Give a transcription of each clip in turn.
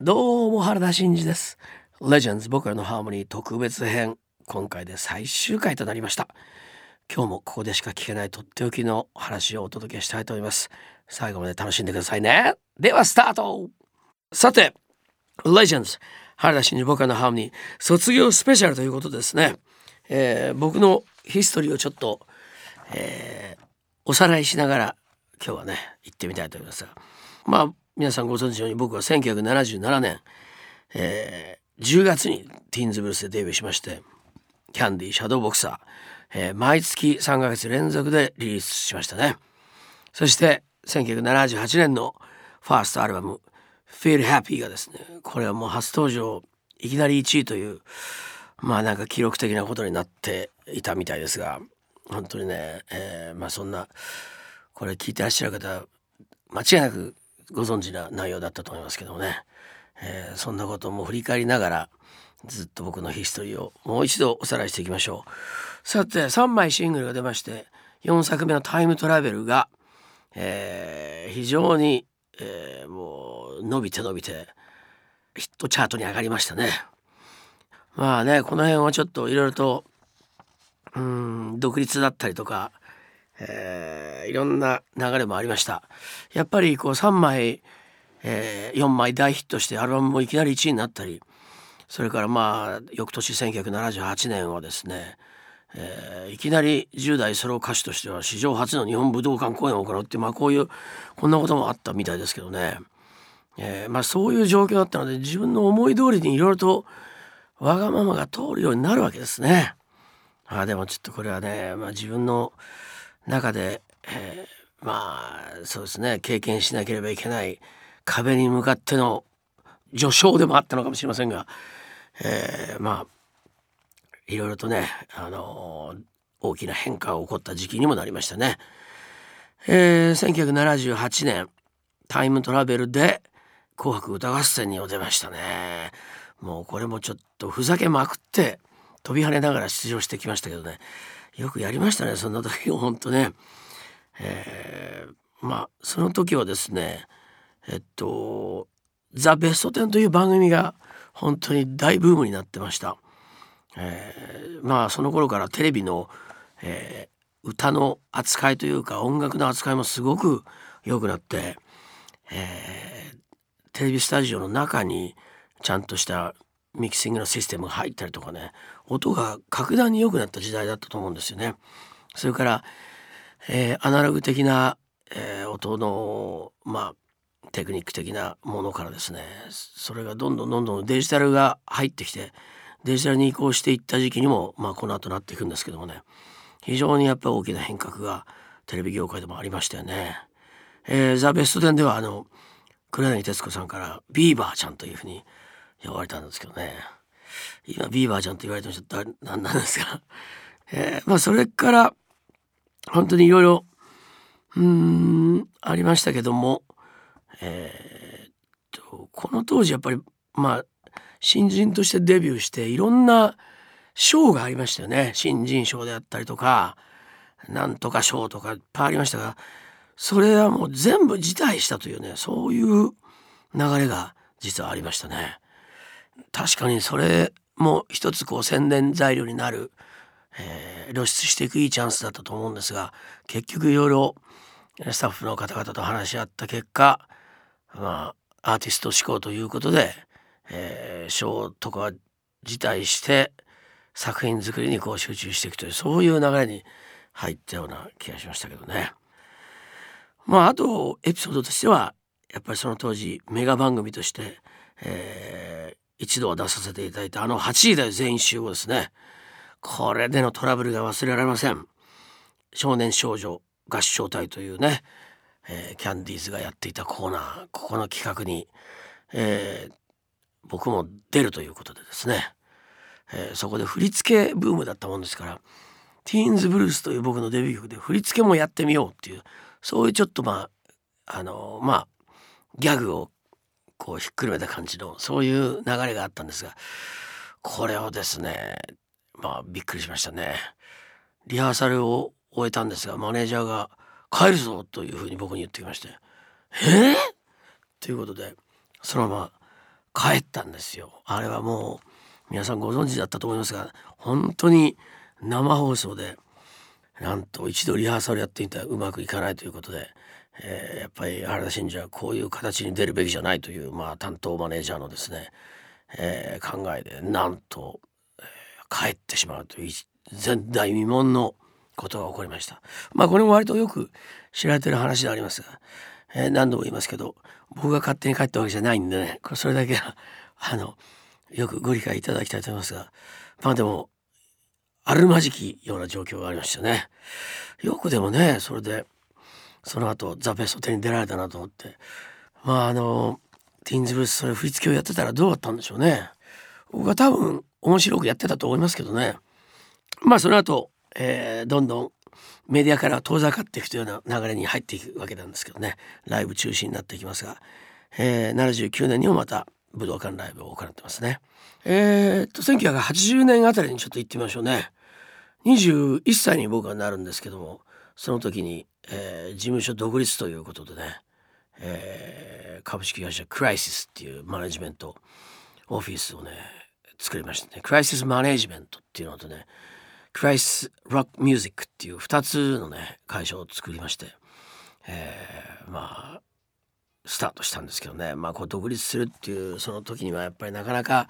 どうも原田真二です。レジェンズ僕らのハーモニー特別編今回で最終回となりました。今日もここでしか聞けないとっておきの話をお届けしたいと思います。最後まで楽しんでくださいね。ではスタート。さてレジェンズ原田真二僕らのハーモニー卒業スペシャルということですね、えー、僕のヒストリーをちょっと、えー、おさらいしながら今日はね行ってみたいと思いますまあ皆さんご存知のように僕は1977年、えー、10月にティーンズブルースでデビューしましてキャンディーシャドーボクサー、えー、毎月3ヶ月連続でリリースしましたね。そして1978年のファーストアルバム「Feel Happy」がですねこれはもう初登場いきなり1位というまあなんか記録的なことになっていたみたいですが本当にね、えー、まあそんなこれ聞いてらっしゃる方間違いなくご存知な内容だったと思いますけどもね、えー、そんなことも振り返りながらずっと僕のヒストリーをもう一度おさらいしていきましょう。さて3枚シングルが出まして4作目の「タイムトラベルが」えー、非常に、えー、もう伸びて伸びてヒットチャートに上がりましたね。まあねこの辺はちょっといろいろとうん独立だったりとかえー、いろんな流れもありましたやっぱりこう3枚、えー、4枚大ヒットしてアルバムもいきなり1位になったりそれからまあ翌年1978年はですね、えー、いきなり10代ソロ歌手としては史上初の日本武道館公演を行うってうまあこういうこんなこともあったみたいですけどね、えー、まあそういう状況だったので自分の思い通りにいろいろとわがままが通るようになるわけですね。あでもちょっとこれはね、まあ、自分の中で、えー、まあそうですね経験しなければいけない壁に向かっての序章でもあったのかもしれませんが、えー、まあいろいろとね、あのー、大きな変化が起こった時期にもなりましたね。えー、1978年タイムトラベルで「紅白歌合戦」に出ましたね。もうこれもちょっとふざけまくって飛び跳ねながら出場してきましたけどねよくやりましたねそんな時 本当ね。えー、まあその時はですねえっと「ザ・ベストテン」という番組が本当に大ブームになってました。えー、まあその頃からテレビの、えー、歌の扱いというか音楽の扱いもすごく良くなって、えー、テレビスタジオの中にちゃんとしたミキシングのシステムが入ったりとかね音が格段に良くなった時代だったと思うんですよね。それから、えー、アナログ的な、えー、音のまあテクニック的なものからですねそれがどんどんどんどんデジタルが入ってきてデジタルに移行していった時期にも、まあ、この後なっていくんですけどもね非常にやっぱ大きな変革がテレビ業界でもありましたよね。えー、ザ・ベスト10ではあの黒柳徹子さんから「ビーバーちゃん」というふうに呼ばれたんですけどね今ビーバーちゃんと言われてもちょっと何なんですが、えー、まあそれから本当にいろいろうんありましたけどもえー、っとこの当時やっぱりまあ新人としてデビューしていろんな賞がありましたよね新人賞であったりとかなんとか賞とかいっぱいありましたがそれはもう全部辞退したというねそういう流れが実はありましたね。確かにそれも一つこう宣伝材料になる、えー、露出していくいいチャンスだったと思うんですが結局いろいろスタッフの方々と話し合った結果まあアーティスト志向ということで、えー、賞とか辞退して作品作りにこう集中していくというそういう流れに入ったような気がしましたけどね。まああとエピソードとしてはやっぱりその当時メガ番組として、えー、一度は出させていただいたあの8時台全員集合ですねこれでのトラブルが忘れられません。少年少女合唱隊というね、えー、キャンディーズがやっていたコーナーここの企画に、えー、僕も出るということでですね、えー、そこで振り付けブームだったもんですからティーンズブルースという僕のデビュー曲で振り付けもやってみようっていうそういうちょっとまああのまあギャグをこうひっくるめた感じのそういう流れがあったんですがこれをですねまあびっくりしましたね。リハーサルを終えたんですがマネージャーが「帰るぞ」というふうに僕に言ってきまして「えー、ということでそのまま帰ったんですよあれはもう皆さんご存知だったと思いますが本当に生放送でなんと一度リハーサルやってみたらうまくいかないということで、えー、やっぱり原田真二はこういう形に出るべきじゃないという、まあ、担当マネージャーのですね、えー、考えでなんと、えー、帰ってしまうという前代未聞のことが起こりました。まあこれも割とよく知られてる話でありますが、えー、何度も言いますけど僕が勝手に帰ったわけじゃないんでねこれそれだけはあのよくご理解いただきたいと思いますがまあでもあるまじきような状況がありましたね。よくでもねそれでその後ザ・ベスト10に出られたなと思ってまああのティーンズブルースそれ振り付けをやってたらどうだったんでしょうね。僕は多分面白くやってたと思いますけどね。まあその後、えー、どんどんメディアから遠ざかっていくというような流れに入っていくわけなんですけどねライブ中止になっていきますが、えー、79年にもまた武道館ライブを行ってますね。えー、っと1980年あたりにちょっと行ってみましょうね。21歳に僕はなるんですけどもその時に、えー、事務所独立ということでね、えー、株式会社クライシスっていうマネジメントオフィスをね作りましたね。クライシスマネジメントっていうのとねクライス・ロック・ミュージックっていう2つのね会社を作りまして、えー、まあスタートしたんですけどねまあこう独立するっていうその時にはやっぱりなかなか、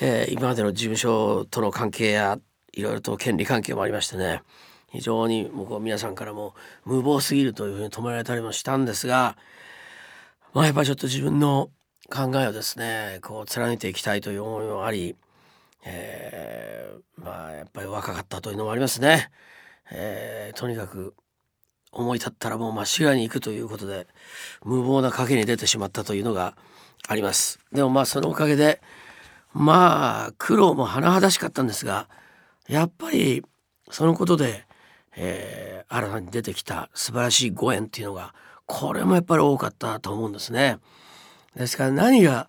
えー、今までの事務所との関係やいろいろと権利関係もありましてね非常に僕は皆さんからも無謀すぎるというふうに止められたりもしたんですがまあやっぱちょっと自分の考えをですねこう貫いていきたいという思いもありえー、まあやっぱり若かったというのもありますね。えー、とにかく思い立ったらもう真っ白に行くということで無謀な賭けに出てしまったというのがあります。でもまあそのおかげでまあ苦労も甚だしかったんですがやっぱりそのことで、えー、新たに出てきた素晴らしいご縁っていうのがこれもやっぱり多かったと思うんですね。ですから何が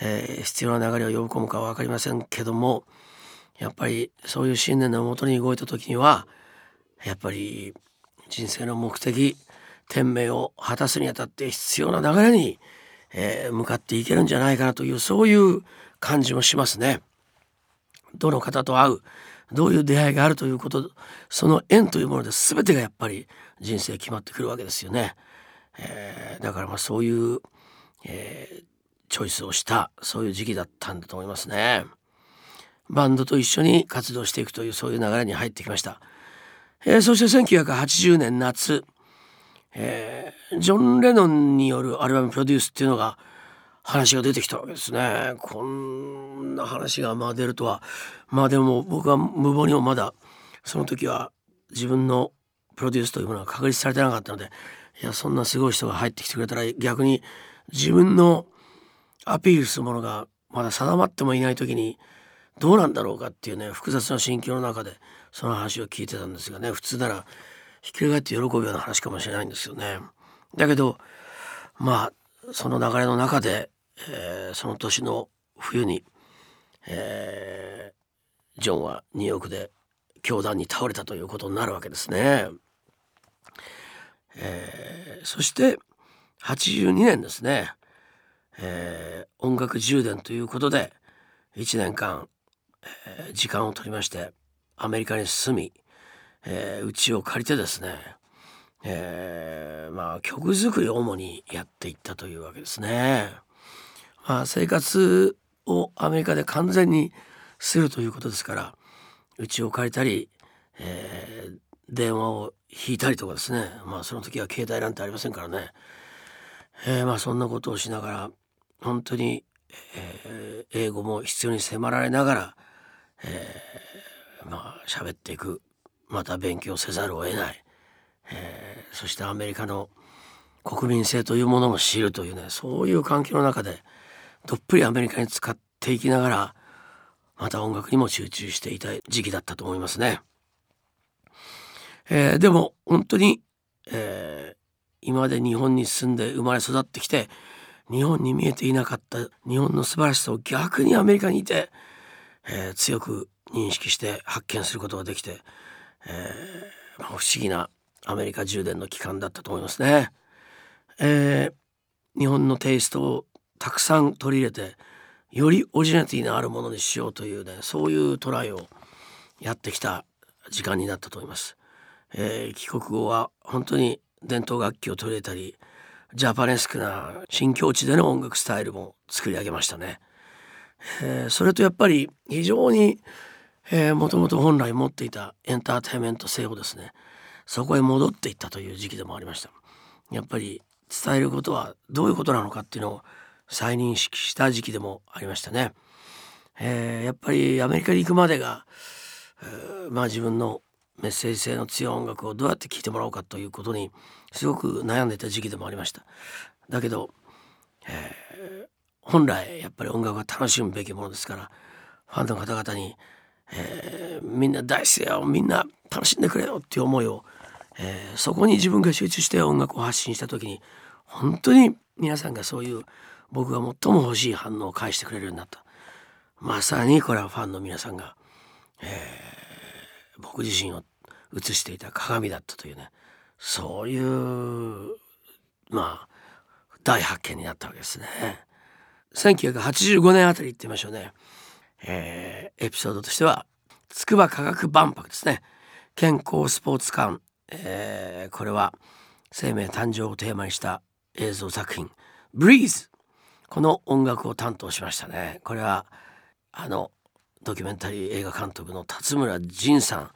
えー、必要な流れを呼び込むかは分かりませんけどもやっぱりそういう信念のもとに動いた時にはやっぱり人生の目的天命を果たすにあたって必要な流れに、えー、向かっていけるんじゃないかなというそういう感じもしますね。どの方と会うどういう出会いがあるということその縁というもので全てがやっぱり人生決まってくるわけですよね。えー、だからまあそういう、えー、チョイスをしたそういう時期だったんだと思いますね。バンドと一緒に活動していくというそういう流れに入ってきました。えー、そして1980年夏、えー、ジョン・レノンによるアルバムプロデュースっていうのが話が出てきたわけですね。こんな話がまあ出るとはまあでも僕は無謀にもまだその時は自分のプロデュースというものが確立されてなかったのでいやそんなすごい人が入ってきてくれたら逆に自分のアピールするものがまだ定まってもいない時にどうなんだろうかっていうね複雑な心境の中でその話を聞いてたんですがね普通ならひっくり返って喜ぶような話かもしれないんですよね。だけどまあその流れの中で、えー、その年の冬に、えー、ジョンはニューヨークで教団に倒れたということになるわけですね。えー、そして82年ですねえー、音楽充電ということで1年間、えー、時間を取りましてアメリカに住みえー、を借りてですね、えー、まあ曲作りを主にやっていったというわけですね。まあ、生活をアメリカで完全にするということですから家を借りたり、えー、電話を引いたりとかですね。まあその時は携帯なんてありませんからね、えー、まあそんなことをしながら本当に、えー、英語も必要に迫られながら、えー、まあ喋っていく。また勉強せざるを得ない、えー、そしてアメリカの国民性というものも知るというねそういう環境の中でどっぷりアメリカに使っていきながらまた音楽にも集中していた時期だったと思いますね。えー、でも本当に、えー、今まで日本に住んで生まれ育ってきて日本に見えていなかった日本の素晴らしさを逆にアメリカにいて、えー、強く認識して発見することができて、えー、不思議なアメリカ充電の期間だったと思いますね。えー、日本のテイストをたくさん取り入れてよりオリジナリティのあるものにしようというねそういうトライをやってきた時間になったと思います。えー、帰国後は本当に伝統楽器を取り入れたりジャパネスクな新境地での音楽スタイルも作り上げましたね。えー、それとやっぱり非常にもともと本来持っていたエンターテインメント性をですねそこへ戻っていったという時期でもありました。やっぱり伝えることはどういうことなのかっていうのを再認識した時期でもありましたね。えー、やっぱりアメリカに行くまでが、えー、まあ自分のメッセージ性の強い音楽をどうやって聴いてもらおうかということにすごく悩んでいた時期でもありました。だけど、えー、本来やっぱり音楽は楽しむべきものですからファンの方々に、えー、みんな大好きよみんな楽しんでくれよっていう思いを、えー、そこに自分が集中して音楽を発信した時に本当に皆さんがそういう僕が最も欲しい反応を返してくれるようになったまさにこれはファンの皆さんが、えー、僕自身を映していた鏡だったというねそういうまあ大発見になったわけですね。1985年あたり行ってみましょうね。えー、エピソードとしては筑波科学万博ですね健康スポーツ館、えー、これは生命誕生をテーマにした映像作品「ブリーズ」この音楽を担当しましたね。これはあのドキュメンタリー映画監督の辰村仁さん、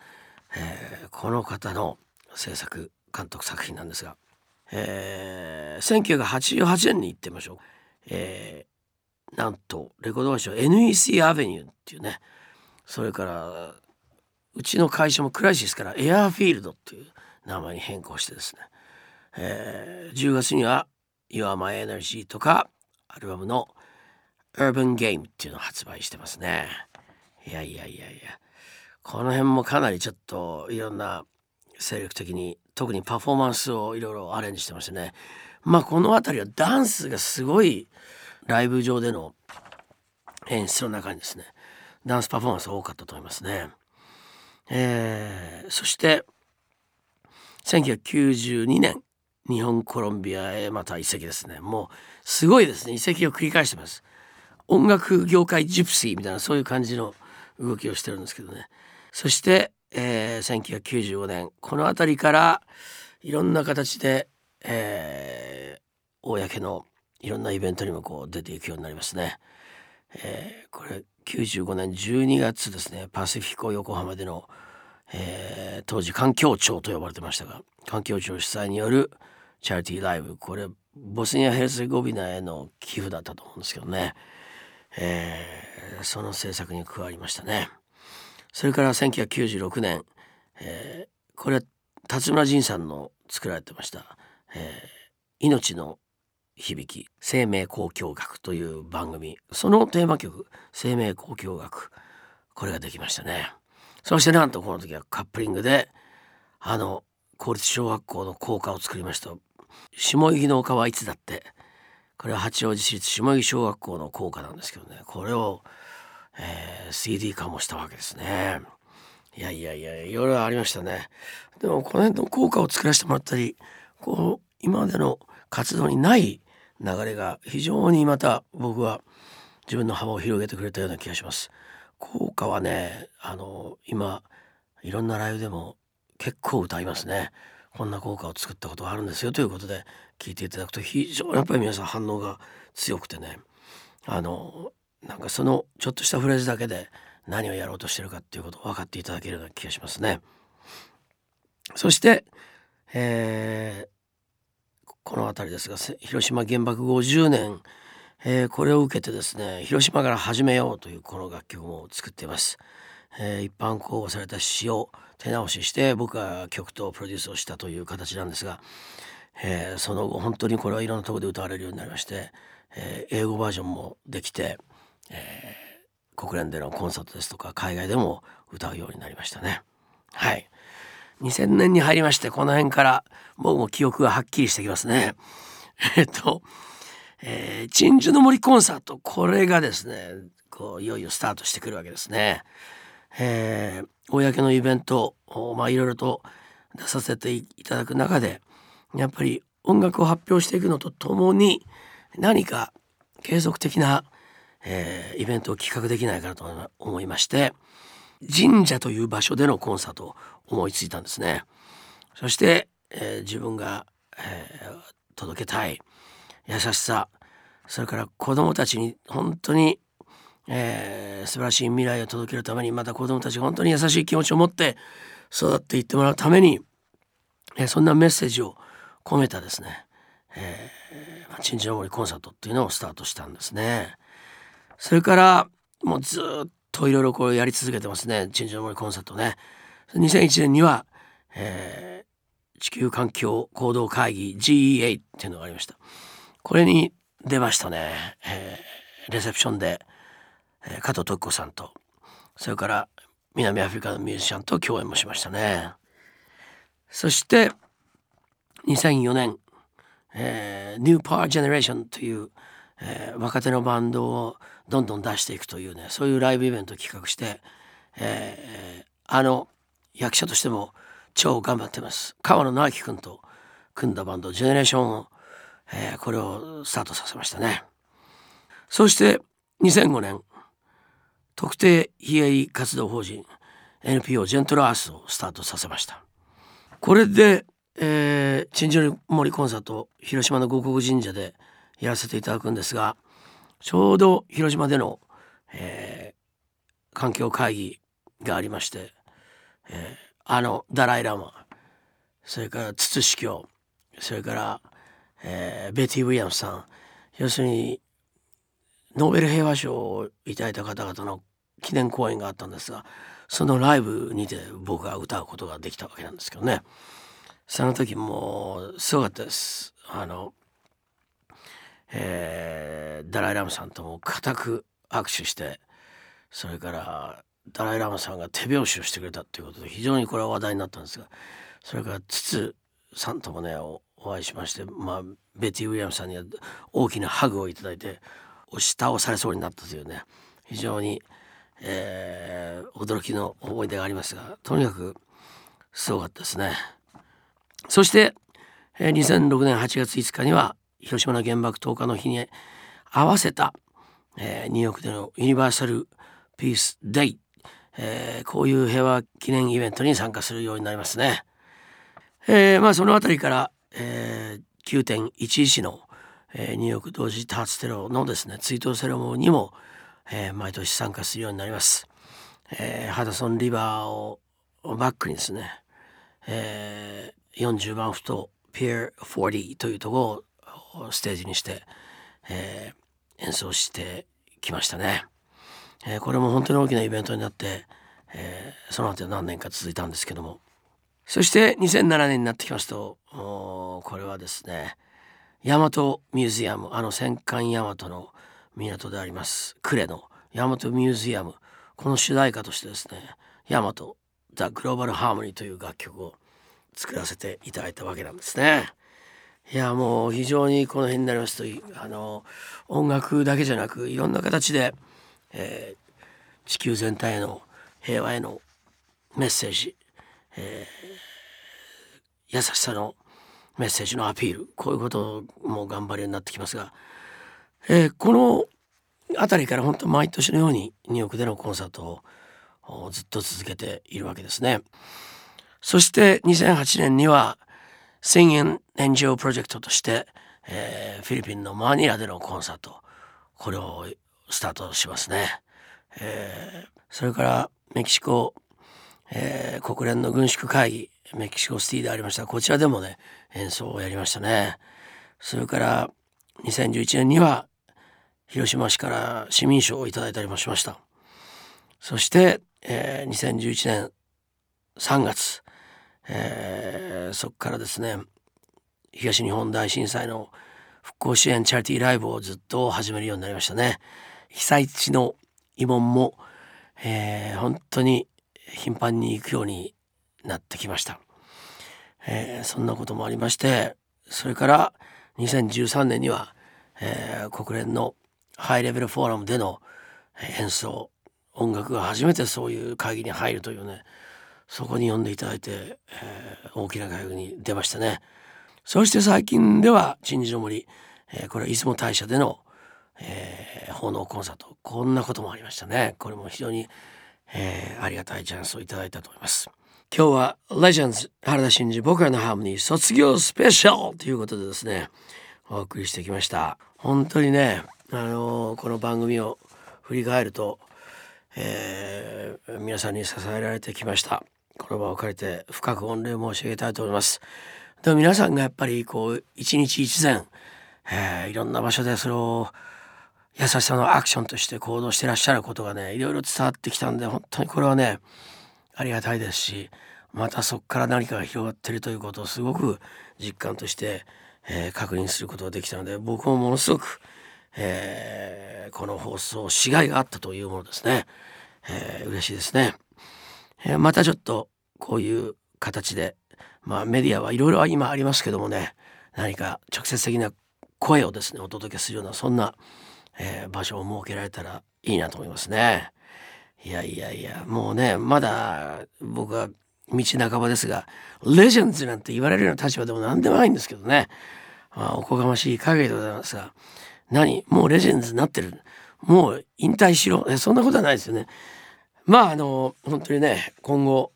えー、この方の制作監督作品なんですが、えー、1988年に行ってみましょう、えー、なんとレコード会社 NEC アベニューっていうね。それからうちの会社もクライシスからエアフィールドっていう名前に変更してですね、えー、10月には「Your My Energy」とかアルバムの「Urban Game」っていうのを発売してますね。いやいやいやいや。この辺もかなりちょっといろんな精力的に特にパフォーマンスをいろいろアレンジしてましたね。まあこの辺りはダンスがすごいライブ上での演出の中にですねダンスパフォーマンス多かったと思いますね。えー、そして1992年日本コロンビアへまた移籍ですね。もうすごいですね。移籍を繰り返してます。音楽業界ジプシーみたいなそういう感じの動きをしてるんですけどね。そして、えー、1995年この辺りからいろんな形で、えー、公のいろんなイベントにもこう出ていくようになりますね、えー、これ95年12月ですね。パシフィコ横浜での、えー、当時環境庁と呼ばれてましたが環境庁主催によるチャリティーライブこれボスニア・ヘルセゴビナへの寄付だったと思うんですけどね、えー、その制作に加わりましたね。それから1996年、えー、これ辰村仁さんの作られてました、えー、命の響き生命交響楽という番組。そのテーマ曲生命交響楽これができましたね。そしてなんとこの時はカップリングであの公立小学校の校歌を作りました。下木の丘はいつだって。これは八王子市立下木小学校の校歌なんですけどね。これを、えー、CD 化もしたわけですね。いやいやいやいろいろありましたね。でもこの辺の校歌を作らせてもらったりこう今までの活動にない流れが非常にまた僕は自分の幅を広げてくれたような気がします。効果はねあの今いろんなライブでも結構歌いますね。こんな効果を作ったことがあるんですよということで聞いていただくと非常にやっぱり皆さん反応が強くてねあのなんかそのちょっとしたフレーズだけで何をやろうとしてるかっていうことを分かっていただけるような気がしますね。そして、えこの辺りですが広島原爆50年、えー、これを受けてですね広島から始めようというこの楽曲も作っています、えー、一般公募された詩を手直しして僕が曲とプロデュースをしたという形なんですが、えー、その後本当にこれはいろんなところで歌われるようになりまして、え英語バージョンもできて、え国連でのコンサートですとか海外でも歌うようになりましたね。はい。2000年に入りましてこの辺から僕も記憶がはっきりしてきますね。えっと、えー、鎮守の森コンサートこれがですねこういよいよスタートしてくるわけですね。えー、公のイベントまあいろいろと出させていただく中でやっぱり音楽を発表していくのとともに何か継続的な、えー、イベントを企画できないかなと思いまして神社という場所でのコンサートを思いついたんですね。そして、えー、自分が、えー、届けたい優しさそれから子どもたちに本当に、えー、素晴らしい未来を届けるためにまた子どもたちが本当に優しい気持ちを持って育っていってもらうために、えー、そんなメッセージを込めたですね、えー、チンチの森コンサートっていうのをスタートしたんですね。それからもうずっといろいろこうやり続けてますねチンチの森コンサートね。2001年には、えー、地球環境行動会議 GEA っていうのがありました。これに出ましたね、えー、レセプションで、えー、加藤徳子さんとそれから南アフリカのミュージシャンと共演もしましたね。そして2004年、えー、New Power Generation という、えー、若手のバンドをどんどん出していくというねそういうライブイベントを企画して、えー、あの役者としても超頑張ってます。川野直樹君と組んだバンドジェネレーションをえー、これをスタートさせましたね。そして2005年特定非営利活動法人 NPO ジェントルアースをスタートさせました。これで、えー、鎮守森コンサート広島の五国神社でやらせていただくんですがちょうど広島での、えー、環境会議がありまして、えー、あのダライ・ラマそれから筒司教それからえー、ベティ・ウィリアムさん。要するにノーベル平和賞をいただいた方々の記念公演があったんですがそのライブにて僕が歌うことができたわけなんですけどね。その時もうすごかったですあの、えー、ダライ・ラムさんとも固く握手してそれからダライ・ラムさんが手拍子をしてくれたということで非常にこれは話題になったんですがそれから筒さんともねお会いしまして、まあ、ベティ・ウィリアムさんには大きなハグをいただいて押し倒されそうになったというね非常に、えー、驚きの思い出がありますがとにかくすごかったですね。そして、えー、2006年8月5日には広島の原爆投下の日に合わせた、えー、ニューヨークでのユニバーサル・ピース・デイ、えー、こういう平和記念イベントに参加するようになりますね。えー、まあその辺りからえー、9.11の、えー、ニューヨーク同時多発テロのですね追悼セレモニーにも、えー、毎年参加するようになります。えー、ハダソンリバーをバックにですね、えー、40番ふとピア40というところをステージにして、えー、演奏してきましたね。えー、これも本当に大きなイベントになって、えー、その後何年か続いたんですけどもそして2007年になってきますとこれはですね大和ミュージアムあの戦艦大和の港であります呉の大和ミュージアムこの主題歌としてですね大和ザ・グローバル・ハーモニーという楽曲を作らせていただいたわけなんですね。いやもう非常にこの辺になりますとあの音楽だけじゃなくいろんな形で、えー、地球全体への平和へのメッセージえー、優しさのメッセージのアピールこういうことも頑張るようになってきますが、えー、この辺りから本当毎年のようにニューヨークでのコンサートをずっと続けているわけですね。そして2008年には Sing and NGO プロジェクトとして、えー、フィリピンのマニラでのコンサートこれをスタートしますね。えー、それからメキシコえー、国連の軍縮会議メキシコシティでありました。こちらでもね演奏をやりましたね。それから2011年には広島市から市民賞をいただいたりもしました。そして、えー、2011年3月、えー、そこからですね東日本大震災の復興支援チャリティーライブをずっと始めるようになりましたね。被災地の慰問も、えー、本当に頻繁に行くようになってきました、えー、そんなこともありましてそれから2013年には、えー、国連のハイレベルフォーラムでの演奏。音楽が初めてそういう会議に入るというねそこに呼んでいただいて、えー、大きな会議に出ましたね。そして最近では鎮守の森、えー、これは出雲大社での、えー、奉納コンサート。こんなこともありましたね。これも非常に、えー、ありがたいチャンスをいただいたと思います。今日はレジェンズ原田真二僕らのハーモニー卒業スペシャルということでですねお送りしてきました。本当にねあのー、この番組を振り返ると、えー、皆さんに支えられてきました。この場を借りて深く御礼申し上げたいと思います。でも皆さんがやっぱりこう一日一善、えー、いろんな場所でそれを優しさのアクションとして行動してらっしゃることがねいろいろ伝わってきたんで本当にこれはねありがたいですしまたそこから何かが広がってるということをすごく実感として、えー、確認することができたので僕もものすごく、えー、この放送しがいがあったというものですね、えー、嬉しいですね、えー、またちょっとこういう形でまあメディアはいろいろ今ありますけどもね何か直接的な声をですねお届けするようなそんなえー、場所を設けられたらいいなと思いますね。いやいやいやもうねまだ僕は道半ばですがレジェンズなんて言われるような立場でも何でもないんですけどね、まあ、おこがましい限りでございますが何？もうレジェンズになってるもう引退しろそんなことはないですよね。まああの本当にね今後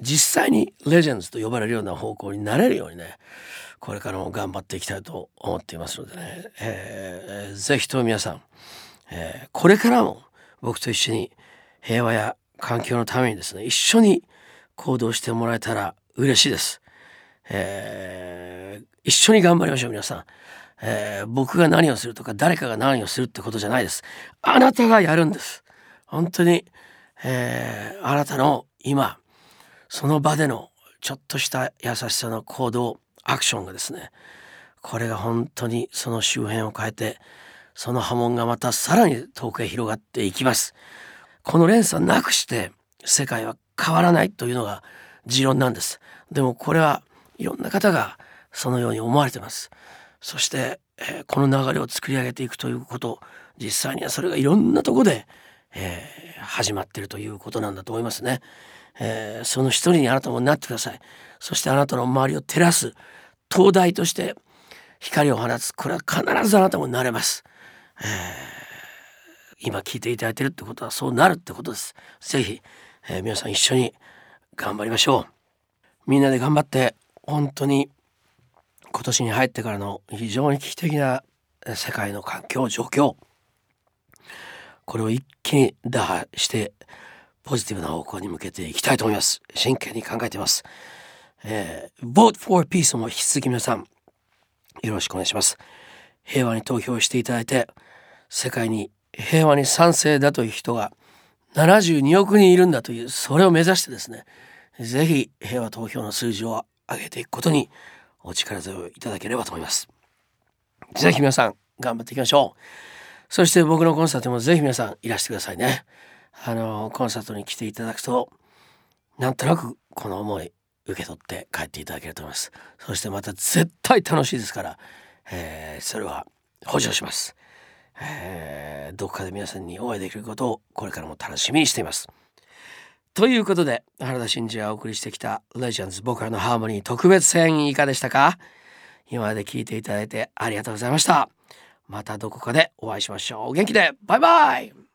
実際にレジェンズと呼ばれるような方向になれるようにねこれからも頑張っていきたいと思っていますのでね、えー、ぜひとも皆さん、えー、これからも僕と一緒に平和や環境のためにですね一緒に行動してもらえたら嬉しいです、えー、一緒に頑張りましょう皆さん、えー、僕が何をするとか誰かが何をするってことじゃないです。あなたがやるんです。本当に、えー、あなたの今その場でのちょっとした優しさの行動アクションがですねこれが本当にその周辺を変えてその波紋がまたさらに遠くへ広がっていきます。この連鎖なくして世界は変わらないというのが持論なんです。でもこれはいろんな方がそのように思われてます。そして、えー、この流れを作り上げていくということ実際にはそれがいろんなとこで、えー、始まってるということなんだと思いますね、えー、その一人にあなたもなってください。そしてあなたの周りを照らす灯台として光を放つ。これは必ずあなたもなれます、えー、今聞いていただいてるってことはそうなるってことです。ぜひ、えー、皆さん一緒に頑張りましょう。みんなで頑張って本当に今年に入ってからの非常に危機的な世界の環境状況。これを一気に打破してポジティブな方向に向けていきたいと思います。真剣に考えています。えー、Vote for Peace も引き続き皆さんよろしくお願いします。平和に投票していただいて世界に平和に賛成だという人が72億人いるんだというそれを目指してですねぜひ平和投票の数字を上げていくことにお力添えをいただければと思います。ぜひ皆さん頑張っていきましょう。そして僕のコンサートもぜひ皆さんいらしてくださいね。あのコンサートに来ていただくとなんとなくこの思い受け取って帰っていただけると思います。そしてまた絶対楽しいですから、えー、それは補助します、えー、どこかで皆さんにお会いできることをこれからも楽しみにしています。ということで原田真二がお送りしてきた「レジェンズ僕らのハーモニー」特別編いかでしたか？今まで聞いていただいてありがとうございました。またどこかでお会いしましょう。元気で。バイバイ。